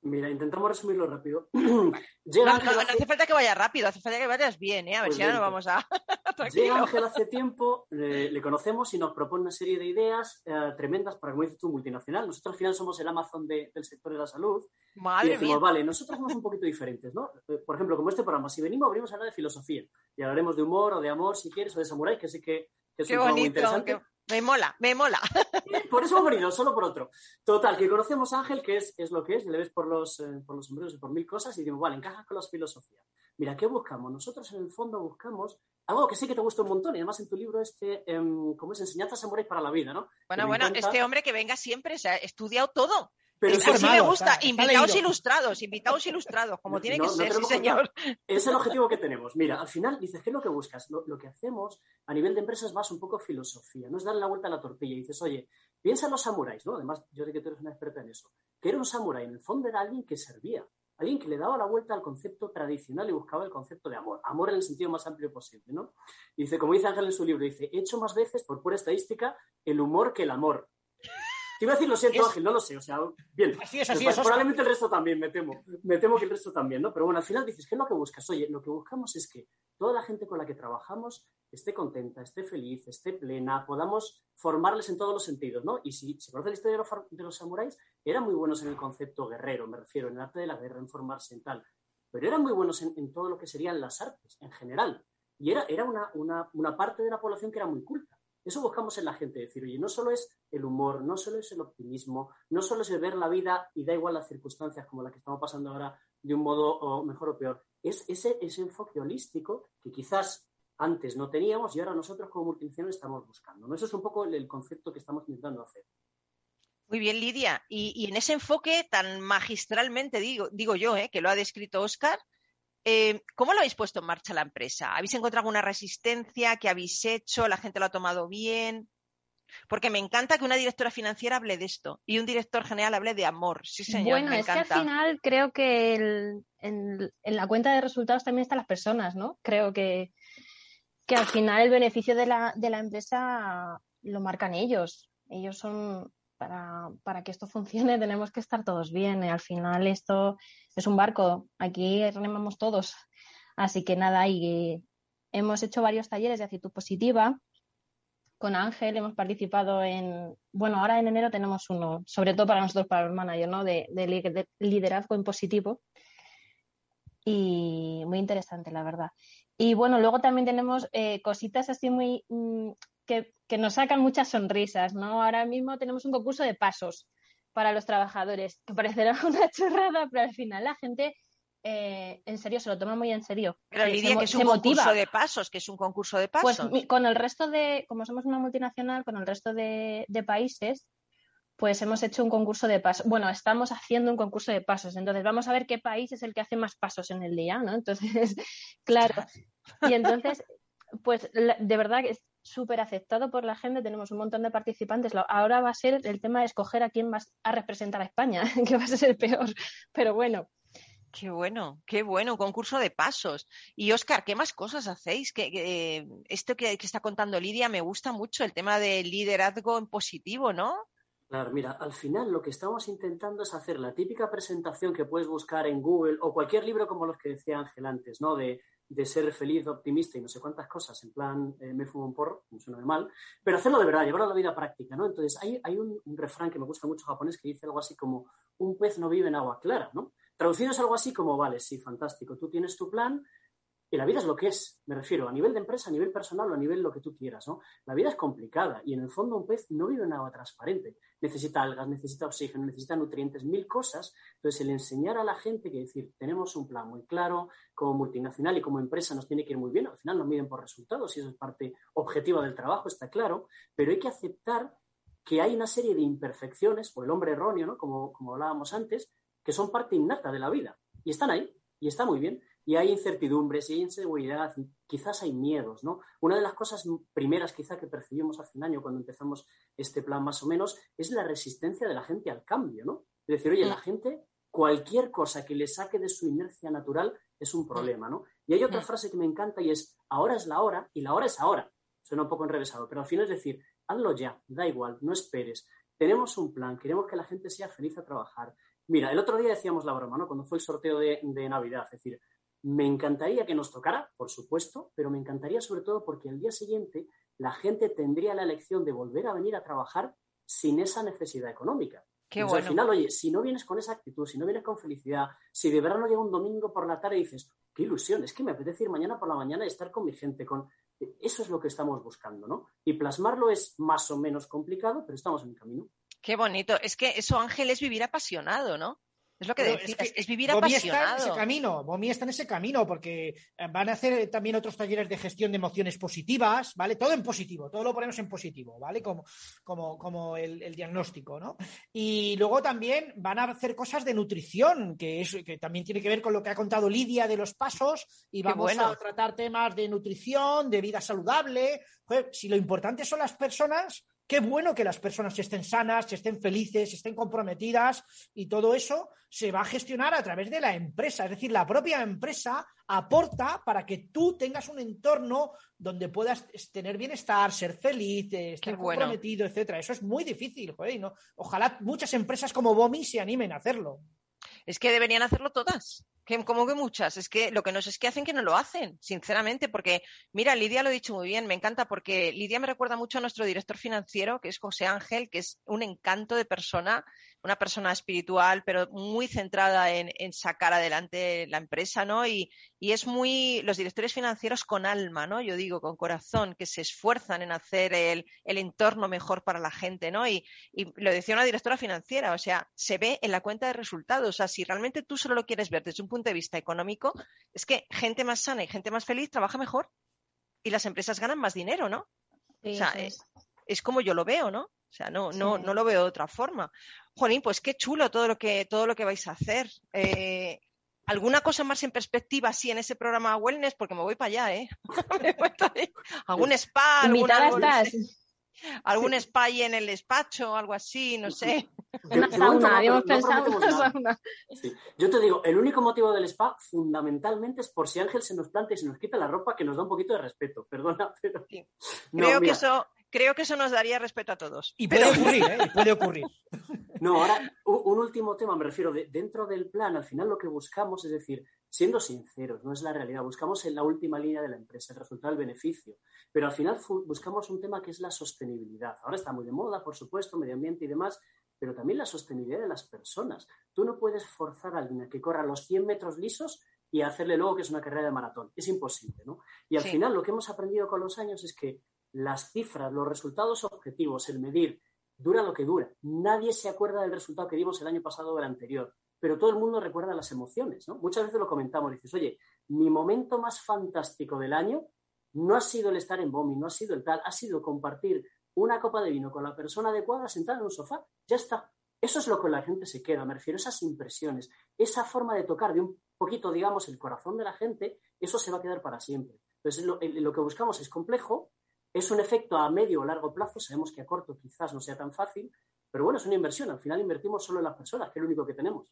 Mira, intentamos resumirlo rápido.
Llega [CLEARS THROAT] no, no, no, hace falta que vaya rápido, hace falta que vayas bien, ¿eh? A ver pues si ahora no vamos a. [LAUGHS]
Llega Ángel hace tiempo, le, le, conocemos y nos propone una serie de ideas eh, tremendas para, como dices tú, multinacional. Nosotros al final somos el Amazon de, del sector de la salud.
Madre
y decimos,
mía.
vale, nosotros somos un poquito diferentes, ¿no? Eh, Por ejemplo, como este programa, si venimos, abrimos a hablar de filosofía y hablaremos de humor o de amor, si quieres, o de samurái, que sí que, que es
Qué
un programa muy
bonito,
interesante.
qué- me mola, me mola. [LAUGHS]
Por eso hemos venido, solo por otro. Total, que conocemos a Ángel, que es, es lo que es, le ves por los, eh, por los sombreros y por mil cosas, y decimos, vale, encajas con las filosofías. Mira, ¿qué buscamos? Nosotros en el fondo buscamos algo que sé que te gusta un montón, y además en tu libro este, em, como es Enseñanzas Samuráis para la vida, ¿no?
Bueno, bueno,
encanta.
este hombre que venga siempre, se ha estudiado todo.
Pero
Y
es
así me gusta,
está- está
invitados
leído.
ilustrados, invitados ilustrados, como tiene
no,
que
no
ser, sí señor.
Es el objetivo que tenemos. Mira, al final dices, ¿qué es lo que buscas? Lo, lo que hacemos a nivel de empresas es más un poco filosofía, no es darle la vuelta a la tortilla y dices, oye, piensa en los samuráis, ¿no? Además, yo sé que tú eres una experta en eso. Que era un samurái, en el fondo era alguien que servía, alguien que le daba la vuelta al concepto tradicional y buscaba el concepto de amor. Amor en el sentido más amplio posible, ¿no? Y dice, como dice Ángel en su libro, dice, he hecho más veces, por pura estadística, el humor que el amor. Te iba a decir, lo siento,
Es-
Ángel, no lo sé, o sea, bien.
Así es, así
Pues
es,
probablemente el resto también, me temo. Me temo que el resto también, ¿no? Pero bueno, al final dices, ¿qué es lo que buscas? Oye, lo que buscamos es que toda la gente con la que trabajamos esté contenta, esté feliz, esté plena, podamos formarles en todos los sentidos, ¿no? Y si se conoce la historia de los, de los samuráis, eran muy buenos en el concepto guerrero, me refiero, en el arte de la guerra, en formarse en tal. Pero eran muy buenos en, en todo lo que serían las artes, en general. Y era, era una, una, una parte de la población que era muy culta. Eso buscamos en la gente, decir, oye, no solo es el humor, no solo es el optimismo, no solo es el ver la vida y da igual las circunstancias como la que estamos pasando ahora de un modo mejor o peor, es ese, ese enfoque holístico que quizás antes no teníamos y ahora nosotros como multinacional estamos buscando. ¿no? Eso es un poco el, el concepto que estamos intentando hacer.
Muy bien, Lidia. Y, y en ese enfoque tan magistralmente, digo, digo yo, ¿eh? que lo ha descrito Oscar, eh, ¿cómo lo habéis puesto en marcha la empresa? ¿Habéis encontrado alguna resistencia? ¿Qué habéis hecho? ¿La gente lo ha tomado bien? Porque me encanta que una directora financiera hable de esto y un director general hable de amor. Sí, señor.
Bueno,
me
es que
encanta.
al final creo que el- en, en la cuenta de resultados también están las personas, ¿no? Creo que, que al final el beneficio de la, de la empresa lo marcan ellos. Ellos son, para, para que esto [LAUGHS] funcione tenemos que estar todos bien. y al final esto es un barco, aquí remamos todos. Así que nada, y hemos hecho varios talleres de actitud positiva. Con Ángel hemos participado en, bueno, ahora en enero tenemos uno, sobre todo para nosotros, para los managers, ¿no? De liderazgo en positivo. Y muy interesante, la verdad. Y bueno, luego también tenemos eh, cositas así muy mm, que, que nos sacan muchas sonrisas, ¿no? Ahora mismo tenemos un concurso de pasos para los trabajadores, que parecerá [LAUGHS] una chorrada, pero al final la gente eh, en serio se lo toma muy en serio.
Pero Lidia,
se
que es un
motiva.
concurso de pasos, que es un concurso de
Pues
pasos.
mi- con el resto de, como somos una multinacional, con el resto de, de países, pues hemos hecho un concurso de pasos. Bueno, estamos haciendo un concurso de pasos. Entonces, vamos a ver qué país es el que hace más pasos en el día, ¿no? [LAUGHS] Entonces, claro. Y entonces, pues de verdad que súper aceptado por la gente. Tenemos un montón de participantes. Ahora va a ser el tema de escoger a quién vas a representar a España, [LAUGHS] que va a ser el peor. Pero bueno,
Qué bueno, qué bueno, un concurso de pasos. Y Oscar, ¿qué más cosas hacéis? Que, que, eh, esto que, que está contando Lidia me gusta mucho, el tema del liderazgo en positivo, ¿no?
Claro, mira, al final lo que estamos intentando es hacer la típica presentación que puedes buscar en Google o cualquier libro como los que decía Ángel antes, ¿no? De, de ser feliz, optimista y no sé cuántas cosas, en plan, eh, me fumo un porro, no suena de mal, pero hacerlo de verdad, llevarlo a la vida práctica, ¿no? Entonces, hay, hay un, un refrán que me gusta mucho japonés que dice algo así como, un pez no vive en agua clara, ¿no? Traducido es algo así como, vale, sí, fantástico, tú tienes tu plan, y la vida es lo que es, me refiero, a nivel de empresa, a nivel personal o a nivel lo que tú quieras, ¿no? La vida es complicada y en el fondo un pez no vive en agua transparente. Necesita algas, necesita oxígeno, necesita nutrientes, mil cosas. Entonces, el enseñar a la gente que decir, tenemos un plan muy claro, como multinacional y como empresa nos tiene que ir muy bien, al final nos miden por resultados y eso es parte objetiva del trabajo, está claro, pero hay que aceptar que hay una serie de imperfecciones, o el hombre erróneo, ¿no? Como, como hablábamos antes, que son parte innata de la vida y están ahí y está muy bien y hay incertidumbres y hay inseguridad y quizás hay miedos, ¿no? Una de las cosas primeras quizá que percibimos hace un año cuando empezamos este plan más o menos es la resistencia de la gente al cambio, ¿no? Es decir, oye, la gente, cualquier cosa que le saque de su inercia natural es un problema, ¿no? Y hay otra frase que me encanta y es, ahora es la hora y la hora es ahora. Suena un poco enrevesado, pero al final es decir, hazlo ya, da igual, no esperes. Tenemos un plan, queremos que la gente sea feliz a trabajar. Mira, el otro día decíamos la broma, ¿no? Cuando fue el sorteo de, de Navidad, es decir, me encantaría que nos tocara, por supuesto, pero me encantaría sobre todo porque al día siguiente la gente tendría la elección de volver a venir a trabajar sin esa necesidad económica.
Qué
Entonces,
bueno.
Al final, oye, si no vienes con esa actitud, si no vienes con felicidad, si de verdad no llega un domingo por la tarde y dices, qué ilusión, es que me apetece ir mañana por la mañana y estar con mi gente, con... Eso es lo que estamos buscando, ¿no? Y plasmarlo es más o menos complicado, pero estamos en el camino.
Qué bonito. Es que eso, Ángel, es vivir apasionado, ¿no? Es lo que decías,
es
vivir
Bomi está en
apasionado.
ese camino, Bomi está en ese camino, porque eh, van a hacer también otros talleres de gestión de emociones positivas, ¿vale? Todo en positivo, todo lo ponemos en positivo, ¿vale? Como, como, como el, el diagnóstico, ¿no? Y luego también van a hacer cosas de nutrición, que, es, que también tiene que ver con lo que ha contado Lidia de los pasos, y vamos
bueno.
a tratar temas de nutrición, de vida saludable. Si lo importante son las personas, qué bueno que las personas estén sanas, estén felices, estén comprometidas y todo eso se va a gestionar a través de la empresa. Es decir, la propia empresa aporta para que tú tengas un entorno donde puedas tener bienestar, ser feliz, eh, estar
bueno.
comprometido, etcétera. Eso es muy difícil, joder, y no- Ojalá muchas empresas como Bomi se animen a hacerlo.
Es que deberían hacerlo todas. Que, como que muchas. Es que lo que no sé es que hacen que no lo hacen, sinceramente, porque, mira, Lidia lo ha dicho muy bien, me encanta, porque Lidia me recuerda mucho a nuestro director financiero, que es José Ángel, que es un encanto de persona, una persona espiritual, pero muy centrada en, en sacar adelante la empresa, ¿no? Y, y es muy, los directores financieros con alma, ¿no? Yo digo, con corazón, que se esfuerzan en hacer el, el entorno mejor para la gente, ¿no? Y, y lo decía una directora financiera, o sea, se ve en la cuenta de resultados. O sea, si realmente tú solo lo quieres ver desde un punto de vista económico, es que gente más sana y gente más feliz trabaja mejor y las empresas ganan más dinero, ¿no?
sí,
o sea, es,
es.
es como yo lo veo, ¿no? O sea, no, no, no lo veo de otra forma. Jolín, pues qué chulo todo lo que, todo lo que vais a hacer. Eh, ¿Alguna cosa más en perspectiva así en ese programa wellness? Porque me voy para allá, ¿eh? [LAUGHS] ¿Algún spa?
Invitada
alguna,
estás.
algún spa ahí en el despacho, algo así, no sé.
Yo-
Una sauna, habíamos pensado una sauna.
Sí. Yo te digo, el único motivo del spa fundamentalmente es por si Ángel se nos planta y se nos quita la ropa que nos da un poquito de respeto. Perdona, pero...
Sí. [LAUGHS]
No,
creo, que eso, creo que eso nos daría respeto a todos.
Y puede ocurrir, ¿eh? Y puede ocurrir. [LAUGHS]
No, ahora un, último tema, me refiero, de- dentro del plan, al final lo que buscamos es decir, siendo sinceros, no es la realidad, buscamos en la última línea de la empresa, el resultado del beneficio, pero al final buscamos un tema que es la sostenibilidad. Ahora está muy de moda, por supuesto, medio ambiente y demás, pero también la sostenibilidad de las personas. Tú no puedes forzar a alguien a que corra los 100 metros lisos y hacerle luego que es una carrera de maratón. Es imposible, ¿no? Y al
Sí.
final lo que hemos aprendido con los años es que las cifras, los resultados objetivos, el medir, dura lo que dura. Nadie se acuerda del resultado que dimos el año pasado o el anterior, pero todo el mundo recuerda las emociones. Muchas veces lo comentamos, dices, oye, mi momento más fantástico del año no ha sido el estar en Bomi, no ha sido el tal, ha sido compartir una copa de vino con la persona adecuada sentada en un sofá. Ya está. Eso es lo que la gente se queda, me refiero a esas impresiones, esa forma de tocar de un poquito, digamos, el corazón de la gente, eso se va a quedar para siempre. Entonces, lo que buscamos es complejo, es un efecto a medio o largo plazo, sabemos que a corto quizás no sea tan fácil, pero bueno, es una inversión, al final invertimos solo en las personas, que es lo único que tenemos.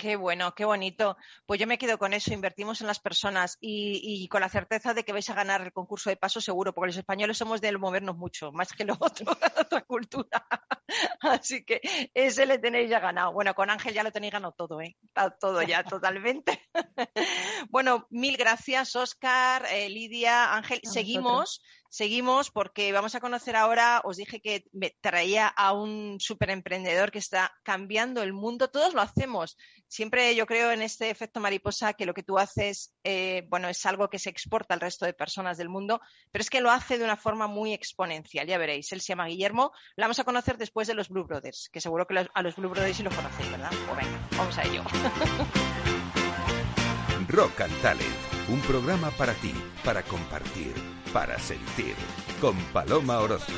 Qué bueno, qué bonito. Pues yo me quedo con eso, invertimos en las personas y, con la certeza de que vais a ganar el concurso de paso seguro, porque los españoles somos de movernos mucho, más que lo [LAUGHS] otro, otra cultura. [LAUGHS] Así que ese le tenéis ya ganado. Bueno, con Ángel ya lo tenéis ganado todo, ¿eh? Está todo ya [LAUGHS] totalmente. [LAUGHS] bueno, mil gracias, Oscar, Lidia, Ángel. Seguimos, seguimos porque vamos a conocer ahora, os dije que me traía a un súper emprendedor que está cambiando el mundo. Todos lo hacemos. Siempre yo creo en este efecto mariposa que lo que tú haces, eh, bueno, es algo que se exporta al resto de personas del mundo, pero es que lo hace de una forma muy exponencial. Ya veréis, él se llama Guillermo. Lo vamos a conocer después de los Blue Brothers, que seguro que a los Blue Brothers sí los conocéis, ¿verdad? Pues venga, vamos a ello. [LAUGHS]
Rock and Talent, un programa para ti, para compartir, para sentir, con Paloma Orozco.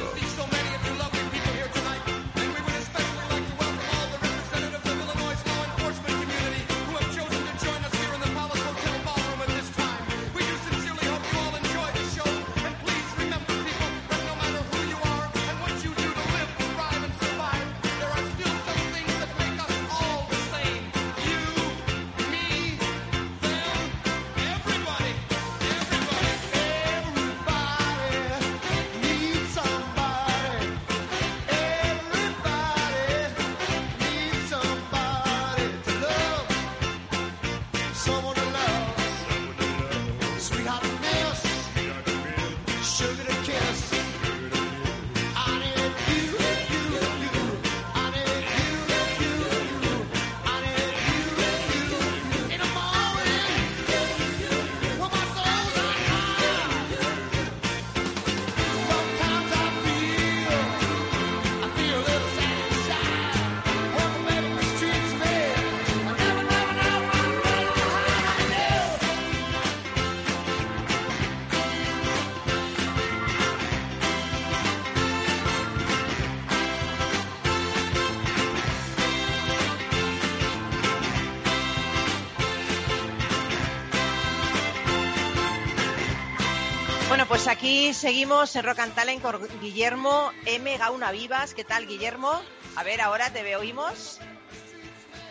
Pues aquí seguimos en Rock and Talent con Guillermo M. Gauna Vivas. ¿Qué tal, Guillermo? A ver, ahora te veo, oímos.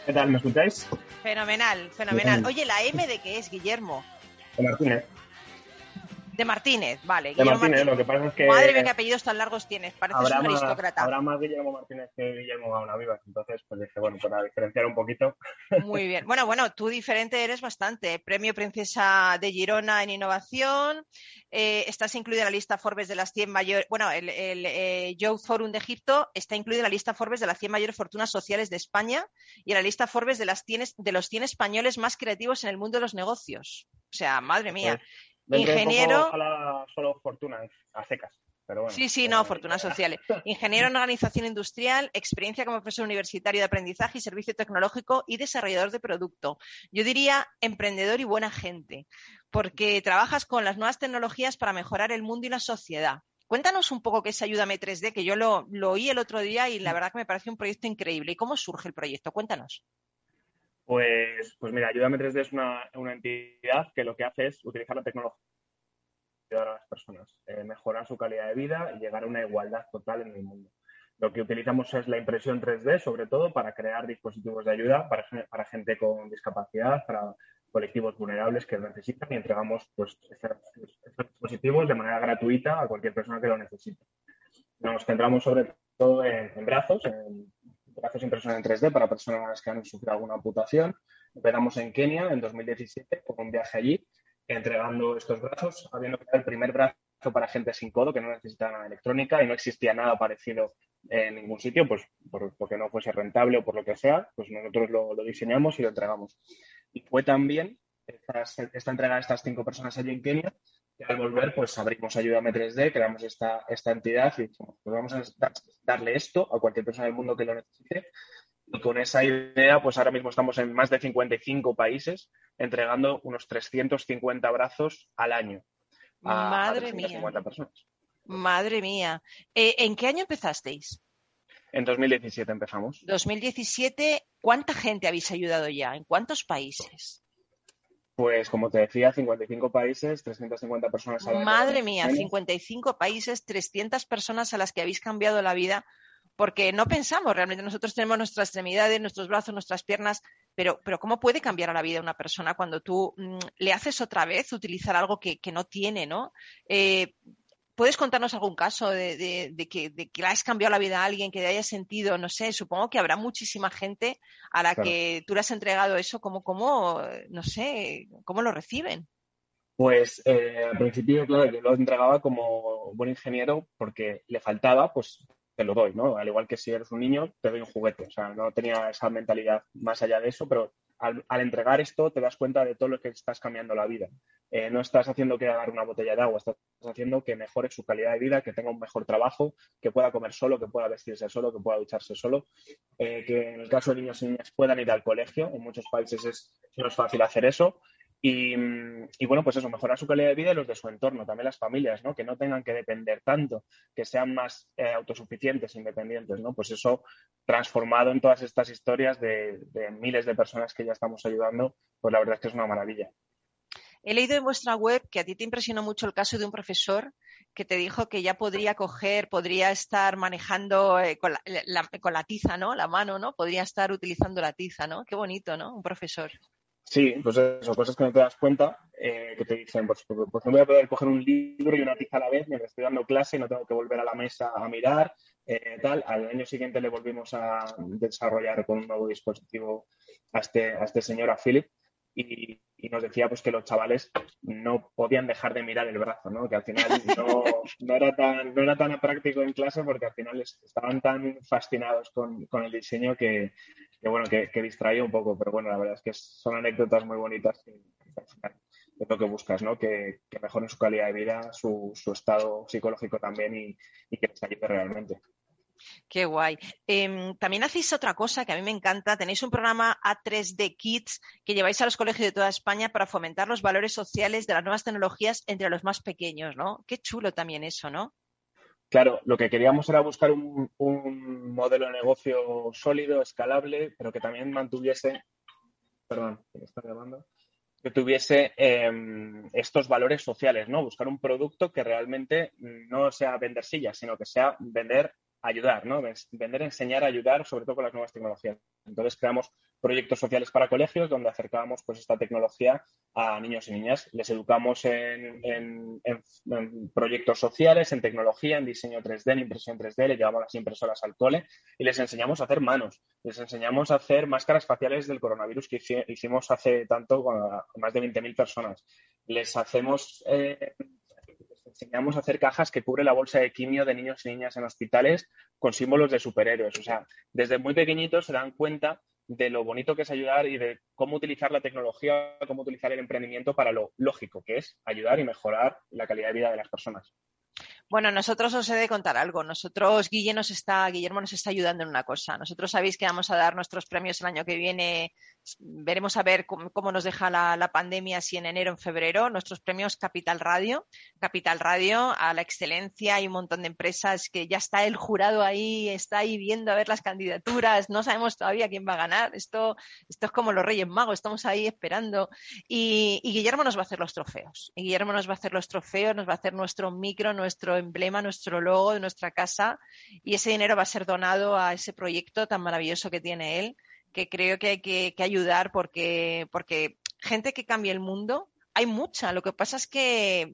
¿Qué tal? ¿Me escucháis?
Fenomenal, fenomenal. Oye, ¿la M de qué es, Guillermo?
De Martínez.
De Martínez, vale.
De
Guillermo
Martínez, lo que pasa es que
Madre mía, qué apellidos tan largos tienes. Pareces un aristócrata.
habrá más Guillermo Martínez que Guillermo Gauna Vivas. Entonces, pues dije, bueno, para diferenciar un poquito.
Muy bien. Bueno, bueno, tú diferente eres bastante. Premio Princesa de Girona en innovación. Eh, estás incluida en la lista Forbes de las 100 mayores. Bueno, el, el eh, Youth Forum de Egipto está incluido en la lista Forbes de las 100 mayores fortunas sociales de España y en la lista Forbes de, las 100, de los 100 españoles más creativos en el mundo de los negocios. O sea, madre mía.
Pues,
Ingeniero.
poco, ojalá solo fortuna, a secas. Pero bueno,
Sí, sí, no, fortunas sociales. Ingeniero en organización industrial, experiencia como profesor universitario de aprendizaje y servicio tecnológico y desarrollador de producto. Yo diría emprendedor y buena gente, porque trabajas con las nuevas tecnologías para mejorar el mundo y la sociedad. Cuéntanos un poco qué es Ayúdame 3D, que yo lo, lo oí el otro día y la verdad que me parece un proyecto increíble. ¿Y cómo surge el proyecto? Cuéntanos.
Pues, pues mira, Ayúdame 3D es una, una entidad que lo que hace es utilizar la tecnología a las personas, eh, mejorar su calidad de vida y llegar a una igualdad total en el mundo. Lo que utilizamos es la impresión 3D, sobre todo para crear dispositivos de ayuda para, para gente con discapacidad, para colectivos vulnerables que lo necesitan y entregamos pues, estos, dispositivos de manera gratuita a cualquier persona que lo necesite. Nos centramos sobre todo en, en brazos, en brazos impresos en 3D para personas que han sufrido alguna amputación. Empezamos en Kenia en 2017 con un viaje allí entregando estos brazos, habiendo creado el primer brazo para gente sin codo que no necesitaba nada electrónica y no existía nada parecido en ningún sitio, pues porque no fuese rentable o por lo que sea, pues nosotros lo, diseñamos y lo entregamos. Y fue también esta, entrega de estas cinco personas allí en Kenia que al volver pues abrimos Ayúdame 3D, creamos esta, esta entidad y dijimos, pues vamos a darle esto a cualquier persona del mundo que lo necesite y con esa idea, pues ahora mismo estamos en más de 55 países entregando unos 350 brazos al año.
A, Madre mía.
personas.
Madre mía. Eh, ¿En qué año empezasteis?
En 2017 empezamos.
2017, ¿cuánta gente habéis ayudado ya? ¿En cuántos países?
Pues como te decía, 55 países, 350 personas al año.
Madre mía, 55 países, 300 personas a las que habéis cambiado la vida porque no pensamos realmente. Nosotros tenemos nuestras extremidades, nuestros brazos, nuestras piernas, pero, pero ¿cómo puede cambiar a la vida de una persona cuando tú mm, le haces otra vez utilizar algo que, no tiene, ¿no? Eh, ¿Puedes contarnos algún caso de, que, de, que, le hayas cambiado la vida a alguien, que te haya sentido, no sé, supongo que habrá muchísima gente a la que tú le has entregado eso, ¿cómo, cómo, no sé, cómo lo reciben?
Pues eh, al principio, claro, yo lo entregaba como buen ingeniero porque le faltaba, pues te lo doy, ¿no? Al igual que si eres un niño, te doy un juguete. O sea, no tenía esa mentalidad más allá de eso, pero al, entregar esto te das cuenta de todo lo que estás cambiando la vida. Eh, no estás haciendo que haga una botella de agua, estás haciendo que mejore su calidad de vida, que tenga un mejor trabajo, que pueda comer solo, que pueda vestirse solo, que pueda ducharse solo, eh, que en el caso de niños y niñas puedan ir al colegio. En muchos países es, no es fácil hacer eso y, bueno, pues eso, mejorar su calidad de vida y los de su entorno, también las familias, ¿no? Que no tengan que depender tanto, que sean más eh, autosuficientes, independientes, ¿no? Pues eso transformado en todas estas historias de, miles de personas que ya estamos ayudando, pues la verdad es que es una maravilla.
He leído en vuestra web que a ti te impresionó mucho el caso de un profesor que te dijo que ya podría coger, podría estar manejando eh, con, la, con, la, tiza, ¿no? La mano, ¿no? Podría estar utilizando la tiza, ¿no? Qué bonito, ¿no? Un profesor.
Sí, pues eso, cosas que no te das cuenta, eh, que te dicen, pues, pues, pues, no voy a poder coger un libro y una tiza a la vez mientras estoy dando clase y no tengo que volver a la mesa a mirar, eh, tal. Al año siguiente le volvimos a desarrollar con un nuevo dispositivo a este, a este señor, a Philip, y, nos decía pues que los chavales no podían dejar de mirar el brazo, ¿no? Que al final no, era, tan, no era tan práctico en clase porque al final estaban tan fascinados con, con el diseño que, que bueno, que, que, distraía un poco, pero bueno, la verdad es que son anécdotas muy bonitas y al final es lo que buscas, ¿no? Que, que mejoren su calidad de vida, su, su estado psicológico también y, y que les ayude realmente.
Qué guay. Em, también hacéis otra cosa que a mí me encanta. Tenéis un programa A3D Kids que lleváis a los colegios de toda España para fomentar los valores sociales de las nuevas tecnologías entre los más pequeños, ¿no? Qué chulo también eso, ¿no?
Claro, lo que queríamos era buscar un, modelo de negocio sólido, escalable, pero que también mantuviese, perdón, me está llamando, que tuviese em, estos valores sociales, ¿no? Buscar un producto que realmente no sea vender sillas, sino que sea vender ayudar, ¿no? Vender, enseñar, ayudar, sobre todo con las nuevas tecnologías. Entonces creamos proyectos sociales para colegios donde acercábamos pues esta tecnología a niños y niñas. Les educamos en, proyectos sociales, en tecnología, en diseño 3D, en impresión 3D, le llevamos las impresoras al cole y les enseñamos a hacer manos, les enseñamos a hacer máscaras faciales del coronavirus que hicimos hace tanto más de 20.000 personas. Les hacemos eh, enseñamos a hacer cajas que cubre la bolsa de quimio de niños y niñas en hospitales con símbolos de superhéroes. O sea, desde muy pequeñitos se dan cuenta de lo bonito que es ayudar y de cómo utilizar la tecnología, cómo utilizar el emprendimiento para lo lógico que es ayudar y mejorar la calidad de vida de las personas.
Bueno, nosotros os he de contar algo. Nosotros, Guille nos está, Guillermo nos está ayudando en una cosa. Nosotros sabéis que vamos a dar nuestros premios el año que viene veremos a ver cómo, nos deja la, pandemia, si en enero o en febrero, nuestros premios Capital Radio. Capital Radio a la excelencia, hay un montón de empresas que ya está el jurado ahí, está ahí viendo a ver las candidaturas, no sabemos todavía quién va a ganar. Esto, esto es como los Reyes Magos, estamos ahí esperando. Y, Guillermo nos va a hacer los trofeos. Guillermo nos va a hacer los trofeos, nos va a hacer nuestro micro, nuestro emblema, nuestro logo de nuestra casa. Y ese dinero va a ser donado a ese proyecto tan maravilloso que tiene él que creo que hay que, ayudar porque, porque gente que cambie el mundo hay mucha. Lo que pasa es que,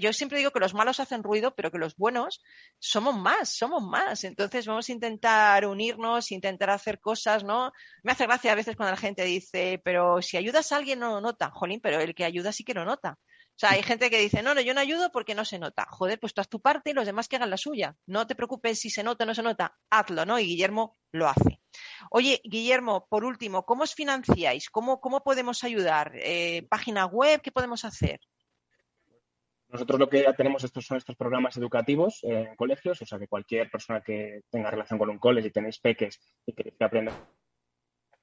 yo siempre digo que los malos hacen ruido, pero que los buenos somos más, somos más. Entonces vamos a intentar unirnos, intentar hacer cosas, ¿no? Me hace gracia a veces cuando la gente dice, pero si ayudas a alguien no lo nota. Jolín, pero el que ayuda sí que lo nota. O sea, hay gente que dice, no, no, yo no ayudo porque no se nota. Joder, pues tú haz tu parte y los demás que hagan la suya. No te preocupes si se nota o no se nota, hazlo, ¿no? Y Guillermo lo hace. Oye, Guillermo, por último, ¿cómo os financiáis? ¿Cómo, cómo podemos ayudar? Eh, ¿Página web? ¿Qué podemos hacer?
Nosotros lo que ya tenemos estos son estos programas educativos en colegios, o sea que cualquier persona que tenga relación con un colegio y tenéis peques y queréis que aprendan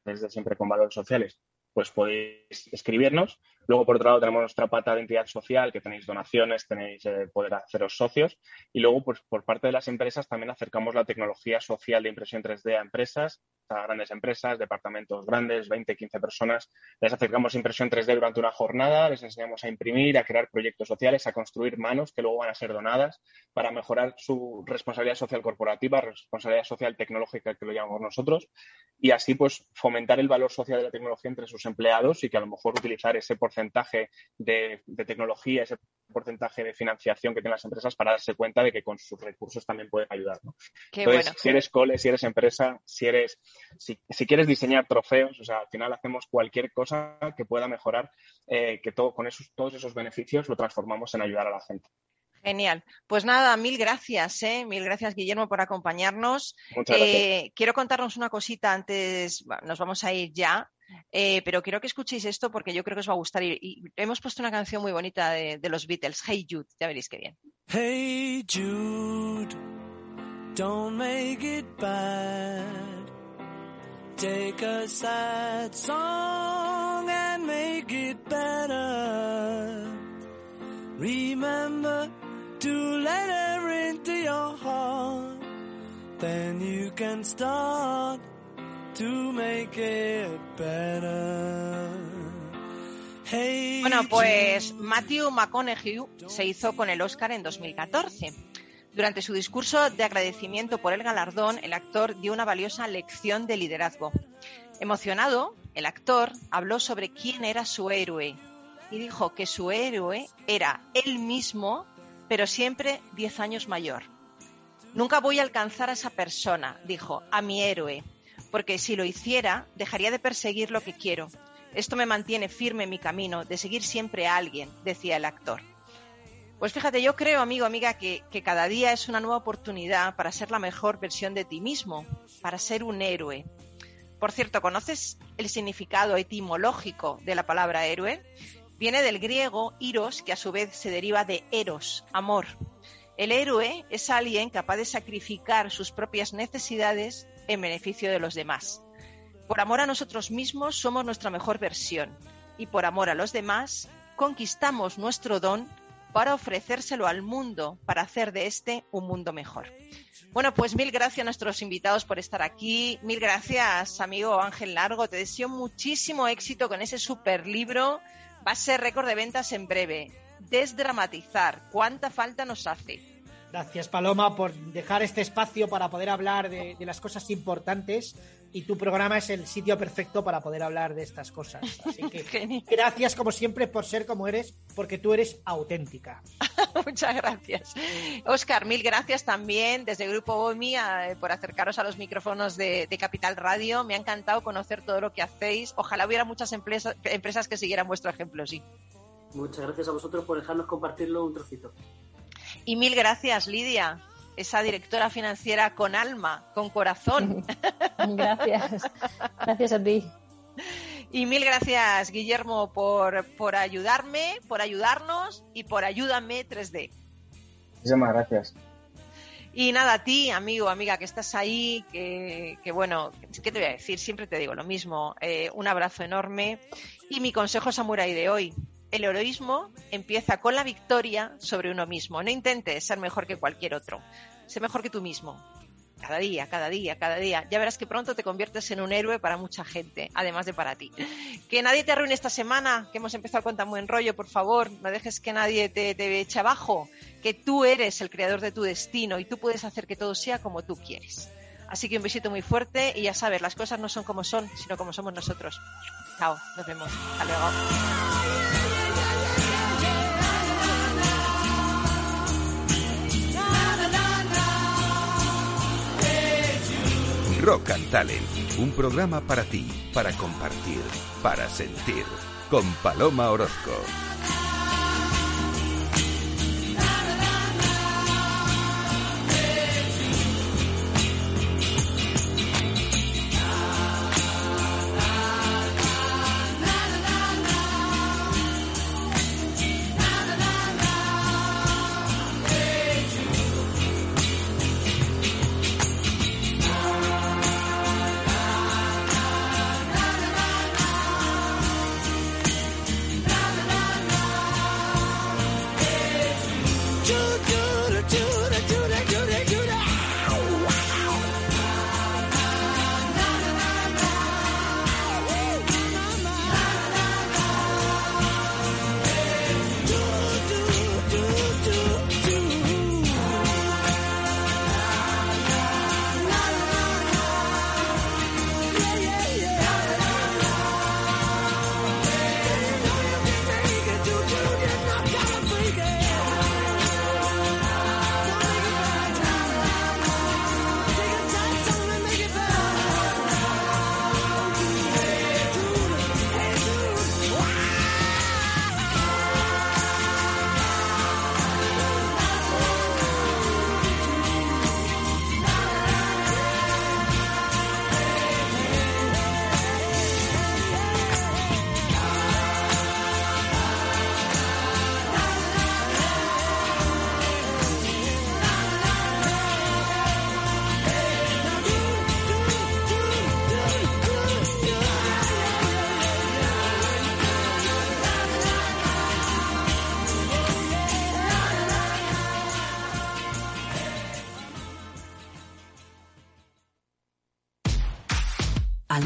desde siempre con valores sociales, pues podéis escribirnos. Luego, por otro lado, tenemos nuestra pata de entidad social, que tenéis donaciones, tenéis eh, poder haceros socios. Y luego, pues por parte de las empresas, también acercamos la tecnología social de impresión 3D a empresas, a grandes empresas, departamentos grandes, 20, 15 personas. Les acercamos impresión 3D durante una jornada, les enseñamos a imprimir, a crear proyectos sociales, a construir manos que luego van a ser donadas para mejorar su responsabilidad social corporativa, responsabilidad social tecnológica, que lo llamamos nosotros, y así, pues, fomentar el valor social de la tecnología entre sus empleados y que a lo mejor utilizar ese porcentaje de, tecnología, ese porcentaje de financiación que tienen las empresas para darse cuenta de que con sus recursos también pueden ayudar. Entonces, si eres cole, si eres empresa, si eres, si, quieres diseñar trofeos, o sea, al final hacemos cualquier cosa que pueda mejorar, eh, que todo, con esos, todos esos beneficios lo transformamos en ayudar a la gente.
Genial. Pues nada, mil gracias, ¿eh? mil gracias Guillermo por acompañarnos. Eh, quiero contarnos una cosita antes, nos vamos a ir ya, eh, pero quiero que escuchéis esto porque yo creo que os va a gustar. Y, hemos puesto una canción muy bonita de, de, los Beatles, Hey Jude, ya veréis qué bien. Hey Jude, don't make it bad. Take a sad song and make it better. Remember to let her into your heart. Then you can start bueno, pues Matthew McConaughey se hizo con el Oscar en 2014. Durante su discurso de agradecimiento por el galardón, el actor dio una valiosa lección de liderazgo. Emocionado, el actor habló sobre quién era su héroe y dijo que su héroe era él mismo, pero siempre 10 años mayor. Nunca voy a alcanzar a esa persona, dijo, a mi héroe, porque si lo hiciera, dejaría de perseguir lo que quiero. Esto me mantiene firme en mi camino de seguir siempre a alguien, decía el actor. Pues fíjate, yo creo, amigo, amiga, que, que, cada día es una nueva oportunidad para ser la mejor versión de ti mismo, para ser un héroe. Por cierto, ¿conoces el significado etimológico de la palabra héroe? Viene del griego iros, que a su vez se deriva de eros, amor. El héroe es alguien capaz de sacrificar sus propias necesidades en beneficio de los demás. Por amor a nosotros mismos somos nuestra mejor versión y por amor a los demás conquistamos nuestro don para ofrecérselo al mundo, para hacer de este un mundo mejor. Bueno, pues mil gracias a nuestros invitados por estar aquí. Mil gracias, amigo Ángel Largo. Te deseo muchísimo éxito con ese super libro. Va a ser récord de ventas en breve. Desdramatizar. ¿Cuánta falta nos hace?
Gracias, Paloma, por dejar este espacio para poder hablar de, las cosas importantes. Y tu programa es el sitio perfecto para poder hablar de estas cosas. [LAUGHS] Así que gracias, como siempre, por ser como eres, porque tú eres auténtica. [LAUGHS]
Muchas gracias. Oscar, mil gracias también desde Grupo OMI eh, por acercaros a los micrófonos de, Capital Radio. Me ha encantado conocer todo lo que hacéis. Ojalá hubiera muchas empresas, empresas que siguieran vuestro ejemplo, sí.
Muchas gracias a vosotros por dejarnos compartirlo un trocito.
Y mil gracias, Lidia, esa directora financiera con alma, con corazón. [LAUGHS]
Gracias. Gracias a ti.
Y mil gracias, Guillermo, por, por ayudarme, por ayudarnos y por ayúdame 3D.
Muchísimas gracias.
Y nada, a ti, amigo, amiga, que estás ahí, que, que bueno, ¿qué te voy a decir? Siempre te digo lo mismo. Eh, un abrazo enorme. Y mi consejo samurai de hoy. El heroísmo empieza con la victoria sobre uno mismo. No intentes ser mejor que cualquier otro. Sé mejor que tú mismo cada día, cada día, cada día. Ya verás que pronto te conviertes en un héroe para mucha gente, además de para ti. Que nadie te arruine esta semana, que hemos empezado con tan buen rollo, por favor, no dejes que nadie te, eche abajo, que tú eres el creador de tu destino y tú puedes hacer que todo sea como tú quieres. Así que un besito muy fuerte y ya sabes, las cosas no son como son, sino como somos nosotros. Chao, nos vemos. Hasta luego.
Rock and Talent, un programa para ti, para compartir, para sentir, con Paloma Orozco.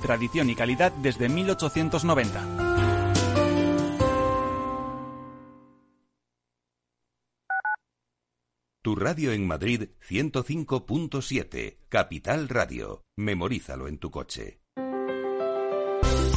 tradición y calidad desde 1890.
Tu radio en Madrid 105.7, Capital Radio. Memorízalo en tu coche.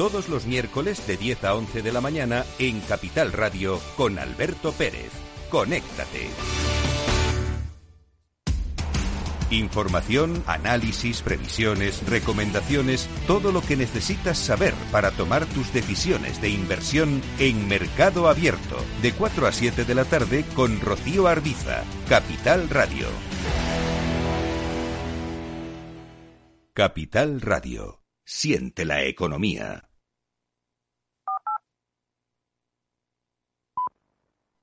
Todos los miércoles de 10 a 11 de la mañana en Capital Radio con Alberto Pérez. Conéctate. Información, análisis, previsiones, recomendaciones, todo lo que necesitas saber para tomar tus decisiones de inversión en Mercado Abierto, de 4 a 7 de la tarde con Rocío Arbiza, Capital Radio. Capital Radio. Siente la economía.